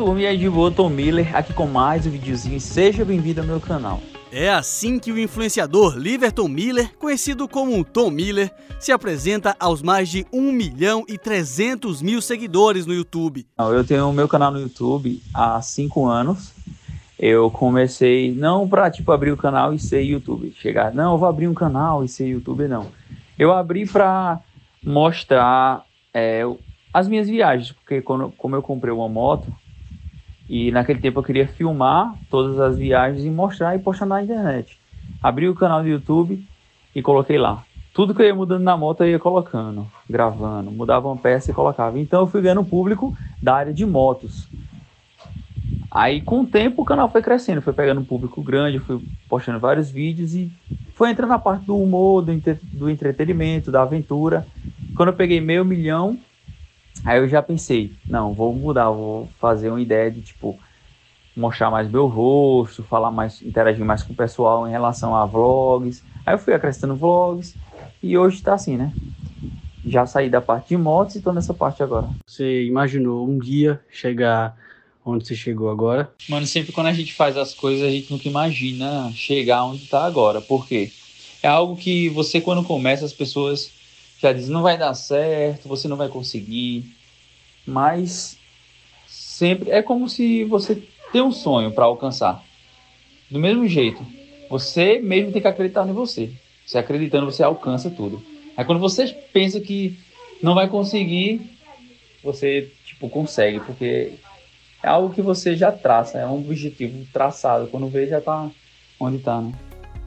turma, e aí de boa, Tom Miller, aqui com mais um videozinho. Seja bem-vindo ao meu canal. É assim que o influenciador Liverton Miller, conhecido como Tom Miller, se apresenta aos mais de 1 milhão e 300 mil seguidores no YouTube. Eu tenho o meu canal no YouTube há 5 anos. Eu comecei não para tipo abrir o canal e ser YouTube, chegar, não, eu vou abrir um canal e ser YouTube, não. Eu abri para mostrar é, as minhas viagens, porque quando, como eu comprei uma moto, e naquele tempo eu queria filmar todas as viagens e mostrar e postar na internet. Abri o canal do YouTube e coloquei lá. Tudo que eu ia mudando na moto eu ia colocando, gravando, mudava uma peça e colocava. Então eu fui ganhando público da área de motos. Aí com o tempo o canal foi crescendo, foi pegando um público grande, fui postando vários vídeos e foi entrando na parte do humor, do, do entretenimento, da aventura. Quando eu peguei meio milhão, Aí eu já pensei, não, vou mudar, vou fazer uma ideia de tipo mostrar mais meu rosto, falar mais, interagir mais com o pessoal em relação a vlogs. Aí eu fui acrescentando vlogs e hoje tá assim, né? Já saí da parte de motos e tô nessa parte agora. Você imaginou um dia chegar onde você chegou agora? Mano, sempre quando a gente faz as coisas, a gente nunca imagina chegar onde tá agora. Por quê? É algo que você, quando começa, as pessoas já diz não vai dar certo, você não vai conseguir, mas sempre é como se você tem um sonho para alcançar. Do mesmo jeito, você mesmo tem que acreditar em você. Você acreditando, você alcança tudo. Aí quando você pensa que não vai conseguir, você tipo consegue, porque é algo que você já traça, é um objetivo traçado. Quando vê já tá onde tá, né?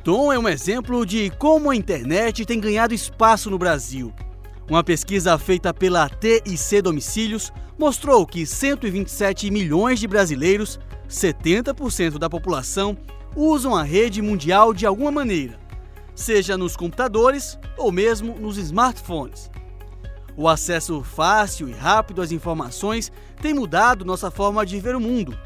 Tom é um exemplo de como a internet tem ganhado espaço no Brasil. Uma pesquisa feita pela TIC Domicílios mostrou que 127 milhões de brasileiros, 70% da população, usam a rede mundial de alguma maneira, seja nos computadores ou mesmo nos smartphones. O acesso fácil e rápido às informações tem mudado nossa forma de ver o mundo.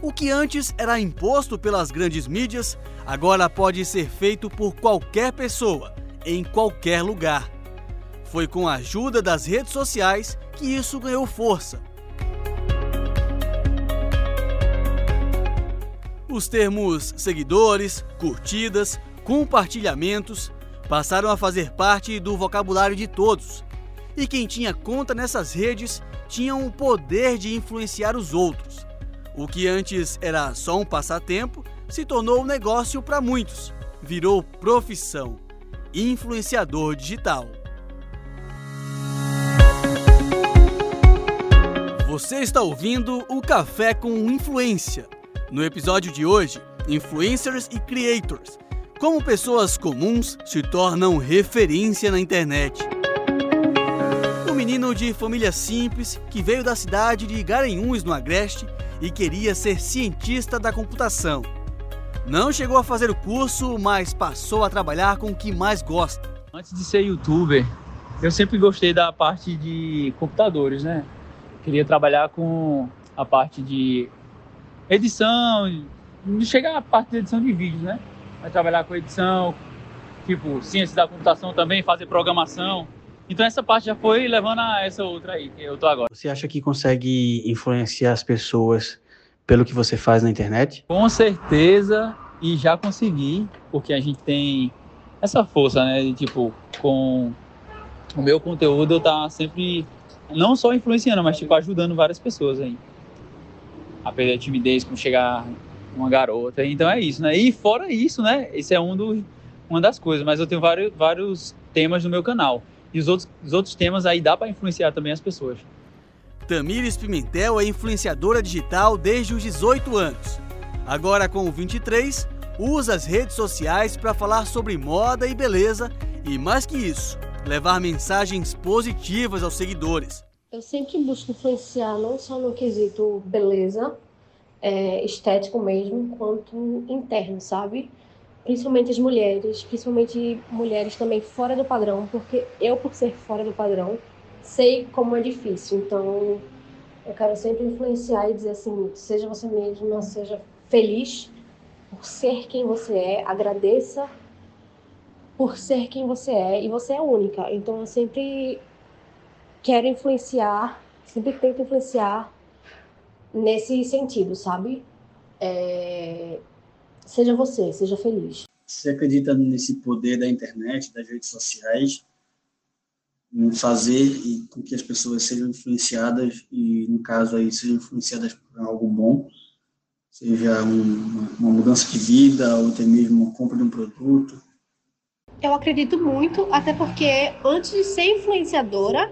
O que antes era imposto pelas grandes mídias, agora pode ser feito por qualquer pessoa, em qualquer lugar. Foi com a ajuda das redes sociais que isso ganhou força. Os termos seguidores, curtidas, compartilhamentos passaram a fazer parte do vocabulário de todos. E quem tinha conta nessas redes tinha o poder de influenciar os outros. O que antes era só um passatempo se tornou um negócio para muitos. Virou profissão. Influenciador digital. Você está ouvindo o Café com Influência. No episódio de hoje, Influencers e Creators. Como pessoas comuns se tornam referência na internet. O menino de família simples que veio da cidade de Garanhuns, no Agreste, e queria ser cientista da computação. Não chegou a fazer o curso, mas passou a trabalhar com o que mais gosta. Antes de ser youtuber, eu sempre gostei da parte de computadores, né? Queria trabalhar com a parte de edição, chegar à parte de edição de vídeos, né? Vai trabalhar com edição, tipo, ciência da computação também, fazer programação. Então essa parte já foi levando a essa outra aí, que eu tô agora. Você acha que consegue influenciar as pessoas pelo que você faz na internet? Com certeza, e já consegui, porque a gente tem essa força, né? De, tipo, com o meu conteúdo eu tá sempre não só influenciando, mas tipo ajudando várias pessoas aí. A perder a timidez como chegar uma garota. Então é isso, né? E fora isso, né? Esse é um do, uma das coisas, mas eu tenho vários, vários temas no meu canal. E os outros, os outros temas aí dá para influenciar também as pessoas. Tamires Pimentel é influenciadora digital desde os 18 anos. Agora, com 23, usa as redes sociais para falar sobre moda e beleza e, mais que isso, levar mensagens positivas aos seguidores. Eu sempre busco influenciar não só no quesito beleza, é, estético mesmo, quanto interno, sabe? Principalmente as mulheres, principalmente mulheres também fora do padrão, porque eu, por ser fora do padrão, sei como é difícil. Então, eu quero sempre influenciar e dizer assim: seja você mesma, seja feliz por ser quem você é, agradeça por ser quem você é e você é única. Então, eu sempre quero influenciar, sempre tento influenciar nesse sentido, sabe? É... Seja você, seja feliz. Você acredita nesse poder da internet, das redes sociais, em fazer com que as pessoas sejam influenciadas e, no caso aí, sejam influenciadas por algo bom, seja uma, uma mudança de vida ou até mesmo uma compra de um produto? Eu acredito muito, até porque antes de ser influenciadora,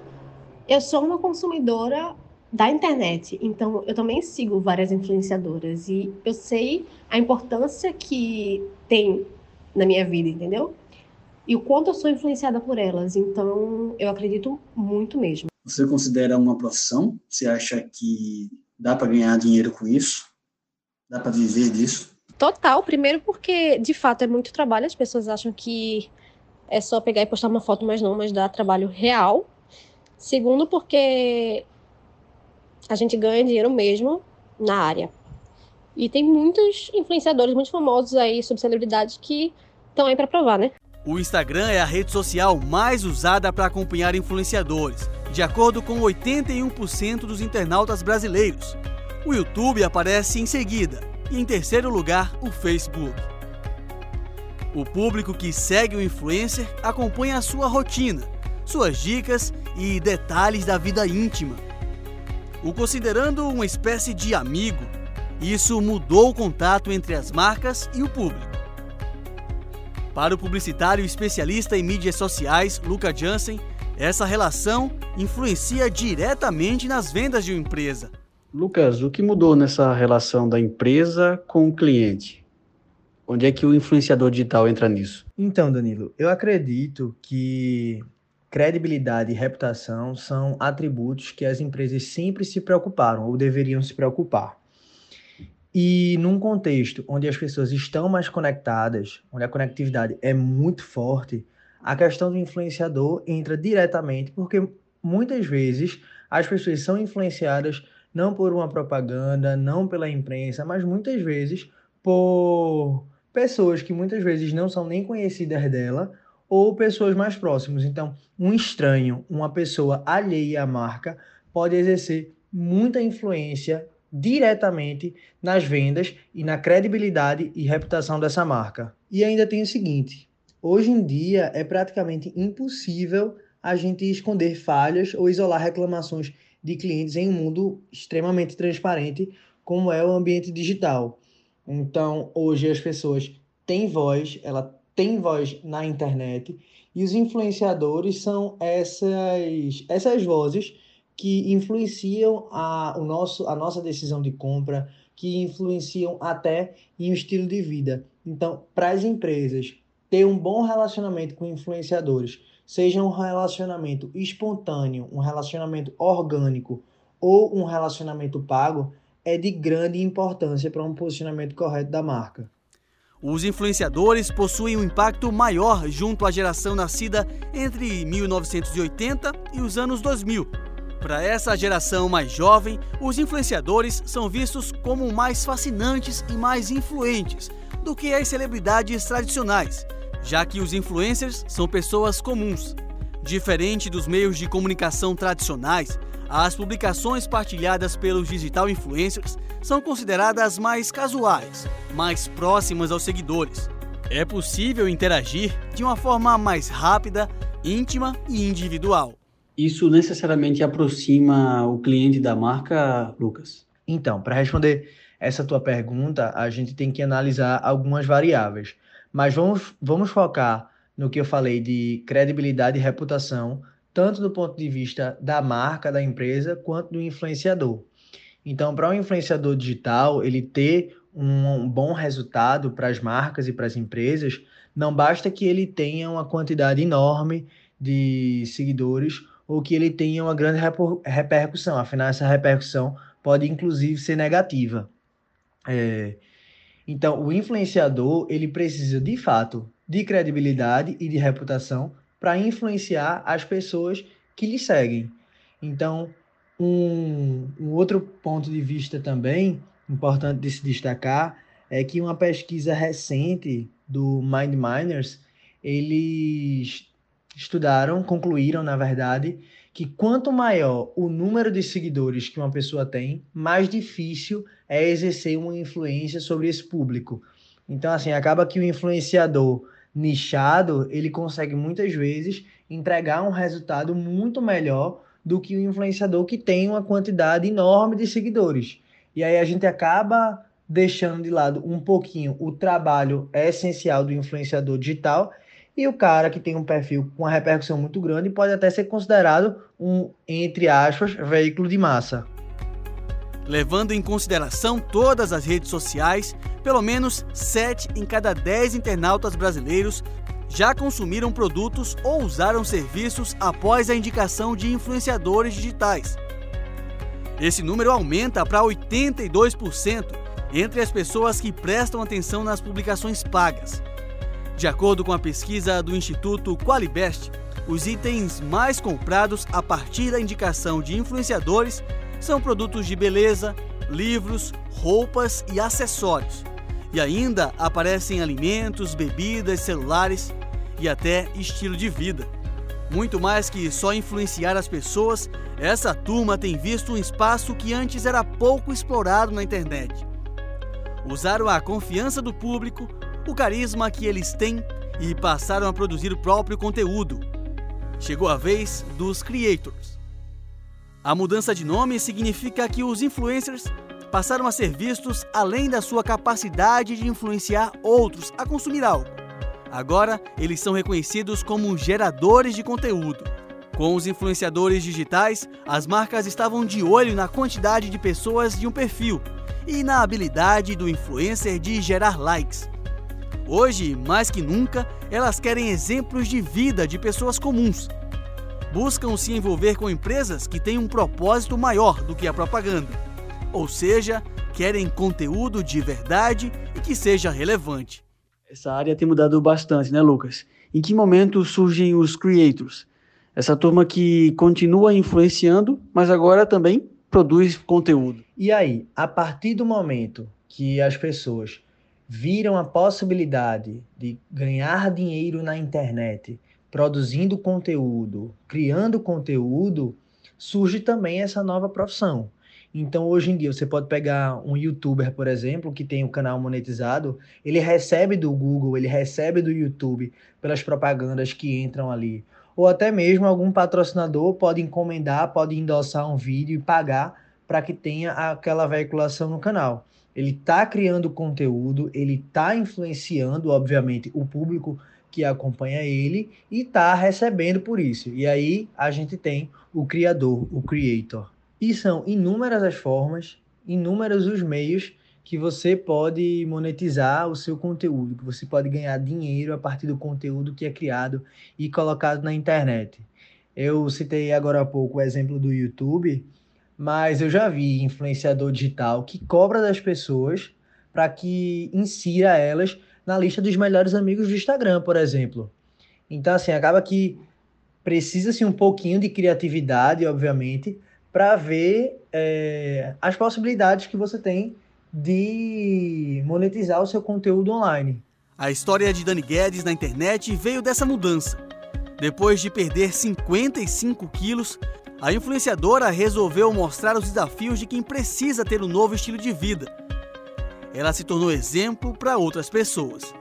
eu sou uma consumidora da internet. Então, eu também sigo várias influenciadoras e eu sei a importância que tem na minha vida, entendeu? E o quanto eu sou influenciada por elas. Então, eu acredito muito mesmo. Você considera uma profissão? Você acha que dá para ganhar dinheiro com isso? Dá para viver disso? Total. Primeiro, porque de fato é muito trabalho. As pessoas acham que é só pegar e postar uma foto, mas não, mas dá trabalho real. Segundo, porque a gente ganha dinheiro mesmo na área. E tem muitos influenciadores muito famosos aí, sobre celebridades, que estão aí para provar, né? O Instagram é a rede social mais usada para acompanhar influenciadores, de acordo com 81% dos internautas brasileiros. O YouTube aparece em seguida, e em terceiro lugar, o Facebook. O público que segue o influencer acompanha a sua rotina, suas dicas e detalhes da vida íntima. O considerando uma espécie de amigo, isso mudou o contato entre as marcas e o público. Para o publicitário especialista em mídias sociais, Luca Jansen, essa relação influencia diretamente nas vendas de uma empresa. Lucas, o que mudou nessa relação da empresa com o cliente? Onde é que o influenciador digital entra nisso? Então, Danilo, eu acredito que credibilidade e reputação são atributos que as empresas sempre se preocuparam ou deveriam se preocupar. E num contexto onde as pessoas estão mais conectadas, onde a conectividade é muito forte, a questão do influenciador entra diretamente, porque muitas vezes as pessoas são influenciadas não por uma propaganda, não pela imprensa, mas muitas vezes por pessoas que muitas vezes não são nem conhecidas dela ou pessoas mais próximas. Então, um estranho, uma pessoa alheia à marca, pode exercer muita influência diretamente nas vendas e na credibilidade e reputação dessa marca. E ainda tem o seguinte: hoje em dia é praticamente impossível a gente esconder falhas ou isolar reclamações de clientes em um mundo extremamente transparente como é o ambiente digital. Então, hoje as pessoas têm voz, ela tem voz na internet e os influenciadores são essas essas vozes que influenciam a, o nosso, a nossa decisão de compra, que influenciam até em um estilo de vida. Então, para as empresas ter um bom relacionamento com influenciadores, seja um relacionamento espontâneo, um relacionamento orgânico ou um relacionamento pago, é de grande importância para um posicionamento correto da marca. Os influenciadores possuem um impacto maior junto à geração nascida entre 1980 e os anos 2000 para essa geração mais jovem, os influenciadores são vistos como mais fascinantes e mais influentes do que as celebridades tradicionais, já que os influencers são pessoas comuns. Diferente dos meios de comunicação tradicionais, as publicações partilhadas pelos digital influencers são consideradas mais casuais, mais próximas aos seguidores. É possível interagir de uma forma mais rápida, íntima e individual. Isso necessariamente aproxima o cliente da marca, Lucas? Então, para responder essa tua pergunta, a gente tem que analisar algumas variáveis. Mas vamos, vamos focar no que eu falei de credibilidade e reputação, tanto do ponto de vista da marca, da empresa, quanto do influenciador. Então, para um influenciador digital, ele ter um bom resultado para as marcas e para as empresas, não basta que ele tenha uma quantidade enorme de seguidores ou que ele tenha uma grande repercussão. Afinal, essa repercussão pode inclusive ser negativa. É... Então, o influenciador ele precisa de fato de credibilidade e de reputação para influenciar as pessoas que lhe seguem. Então, um, um outro ponto de vista também importante de se destacar é que uma pesquisa recente do Mind Miners eles estudaram, concluíram, na verdade, que quanto maior o número de seguidores que uma pessoa tem, mais difícil é exercer uma influência sobre esse público. Então, assim, acaba que o influenciador nichado, ele consegue muitas vezes entregar um resultado muito melhor do que o influenciador que tem uma quantidade enorme de seguidores. E aí a gente acaba deixando de lado um pouquinho o trabalho essencial do influenciador digital e o cara que tem um perfil com uma repercussão muito grande pode até ser considerado um, entre aspas, veículo de massa. Levando em consideração todas as redes sociais, pelo menos 7 em cada 10 internautas brasileiros já consumiram produtos ou usaram serviços após a indicação de influenciadores digitais. Esse número aumenta para 82% entre as pessoas que prestam atenção nas publicações pagas. De acordo com a pesquisa do Instituto Qualibest, os itens mais comprados a partir da indicação de influenciadores são produtos de beleza, livros, roupas e acessórios. E ainda aparecem alimentos, bebidas, celulares e até estilo de vida. Muito mais que só influenciar as pessoas, essa turma tem visto um espaço que antes era pouco explorado na internet. Usaram a confiança do público, o carisma que eles têm e passaram a produzir o próprio conteúdo. Chegou a vez dos creators. A mudança de nome significa que os influencers passaram a ser vistos além da sua capacidade de influenciar outros a consumir algo. Agora, eles são reconhecidos como geradores de conteúdo. Com os influenciadores digitais, as marcas estavam de olho na quantidade de pessoas de um perfil e na habilidade do influencer de gerar likes. Hoje, mais que nunca, elas querem exemplos de vida de pessoas comuns. Buscam se envolver com empresas que têm um propósito maior do que a propaganda. Ou seja, querem conteúdo de verdade e que seja relevante. Essa área tem mudado bastante, né, Lucas? Em que momento surgem os creators? Essa turma que continua influenciando, mas agora também produz conteúdo. E aí, a partir do momento que as pessoas viram a possibilidade de ganhar dinheiro na internet, produzindo conteúdo, criando conteúdo, surge também essa nova profissão. Então, hoje em dia, você pode pegar um youtuber, por exemplo, que tem o um canal monetizado, ele recebe do Google, ele recebe do YouTube pelas propagandas que entram ali. Ou até mesmo algum patrocinador pode encomendar, pode endossar um vídeo e pagar para que tenha aquela veiculação no canal. Ele está criando conteúdo, ele está influenciando, obviamente, o público que acompanha ele e está recebendo por isso. E aí a gente tem o criador, o creator. E são inúmeras as formas, inúmeros os meios que você pode monetizar o seu conteúdo, que você pode ganhar dinheiro a partir do conteúdo que é criado e colocado na internet. Eu citei agora há pouco o exemplo do YouTube, mas eu já vi influenciador digital que cobra das pessoas para que insira elas na lista dos melhores amigos do Instagram, por exemplo. Então, assim, acaba que precisa-se um pouquinho de criatividade, obviamente, para ver é, as possibilidades que você tem de monetizar o seu conteúdo online. A história de Dani Guedes na internet veio dessa mudança. Depois de perder 55 quilos, a influenciadora resolveu mostrar os desafios de quem precisa ter um novo estilo de vida. Ela se tornou exemplo para outras pessoas.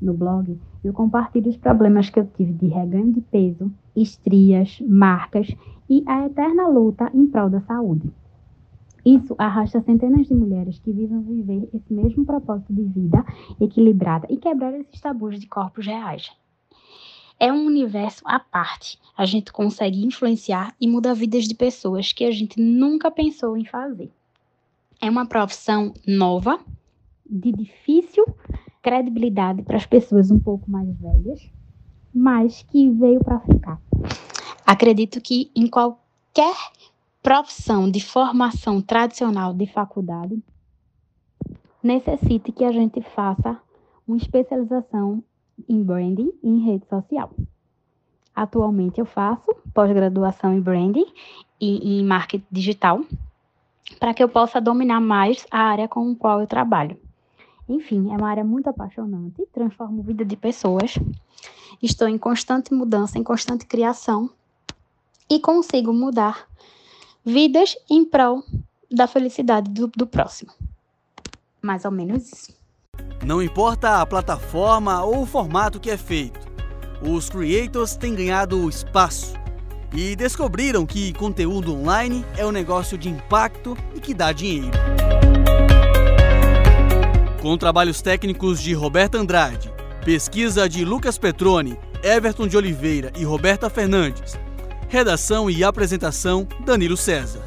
No blog, eu compartilho os problemas que eu tive de reganho de peso, estrias, marcas e a eterna luta em prol da saúde. Isso arrasta centenas de mulheres que visam viver esse mesmo propósito de vida equilibrada e quebrar esses tabus de corpos reais. É um universo à parte. A gente consegue influenciar e mudar vidas de pessoas que a gente nunca pensou em fazer. É uma profissão nova, de difícil credibilidade para as pessoas um pouco mais velhas, mas que veio para ficar. Acredito que em qualquer profissão de formação tradicional de faculdade, necessite que a gente faça uma especialização em branding e em rede social. Atualmente eu faço pós-graduação em branding e em marketing digital, para que eu possa dominar mais a área com a qual eu trabalho. Enfim, é uma área muito apaixonante, transforma a vida de pessoas. Estou em constante mudança, em constante criação e consigo mudar vidas em prol da felicidade do, do próximo. Mais ou menos isso. Não importa a plataforma ou o formato que é feito, os creators têm ganhado espaço e descobriram que conteúdo online é um negócio de impacto e que dá dinheiro. Com trabalhos técnicos de Roberta Andrade, pesquisa de Lucas Petroni, Everton de Oliveira e Roberta Fernandes, redação e apresentação Danilo César.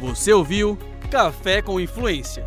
Você ouviu Café com Influência.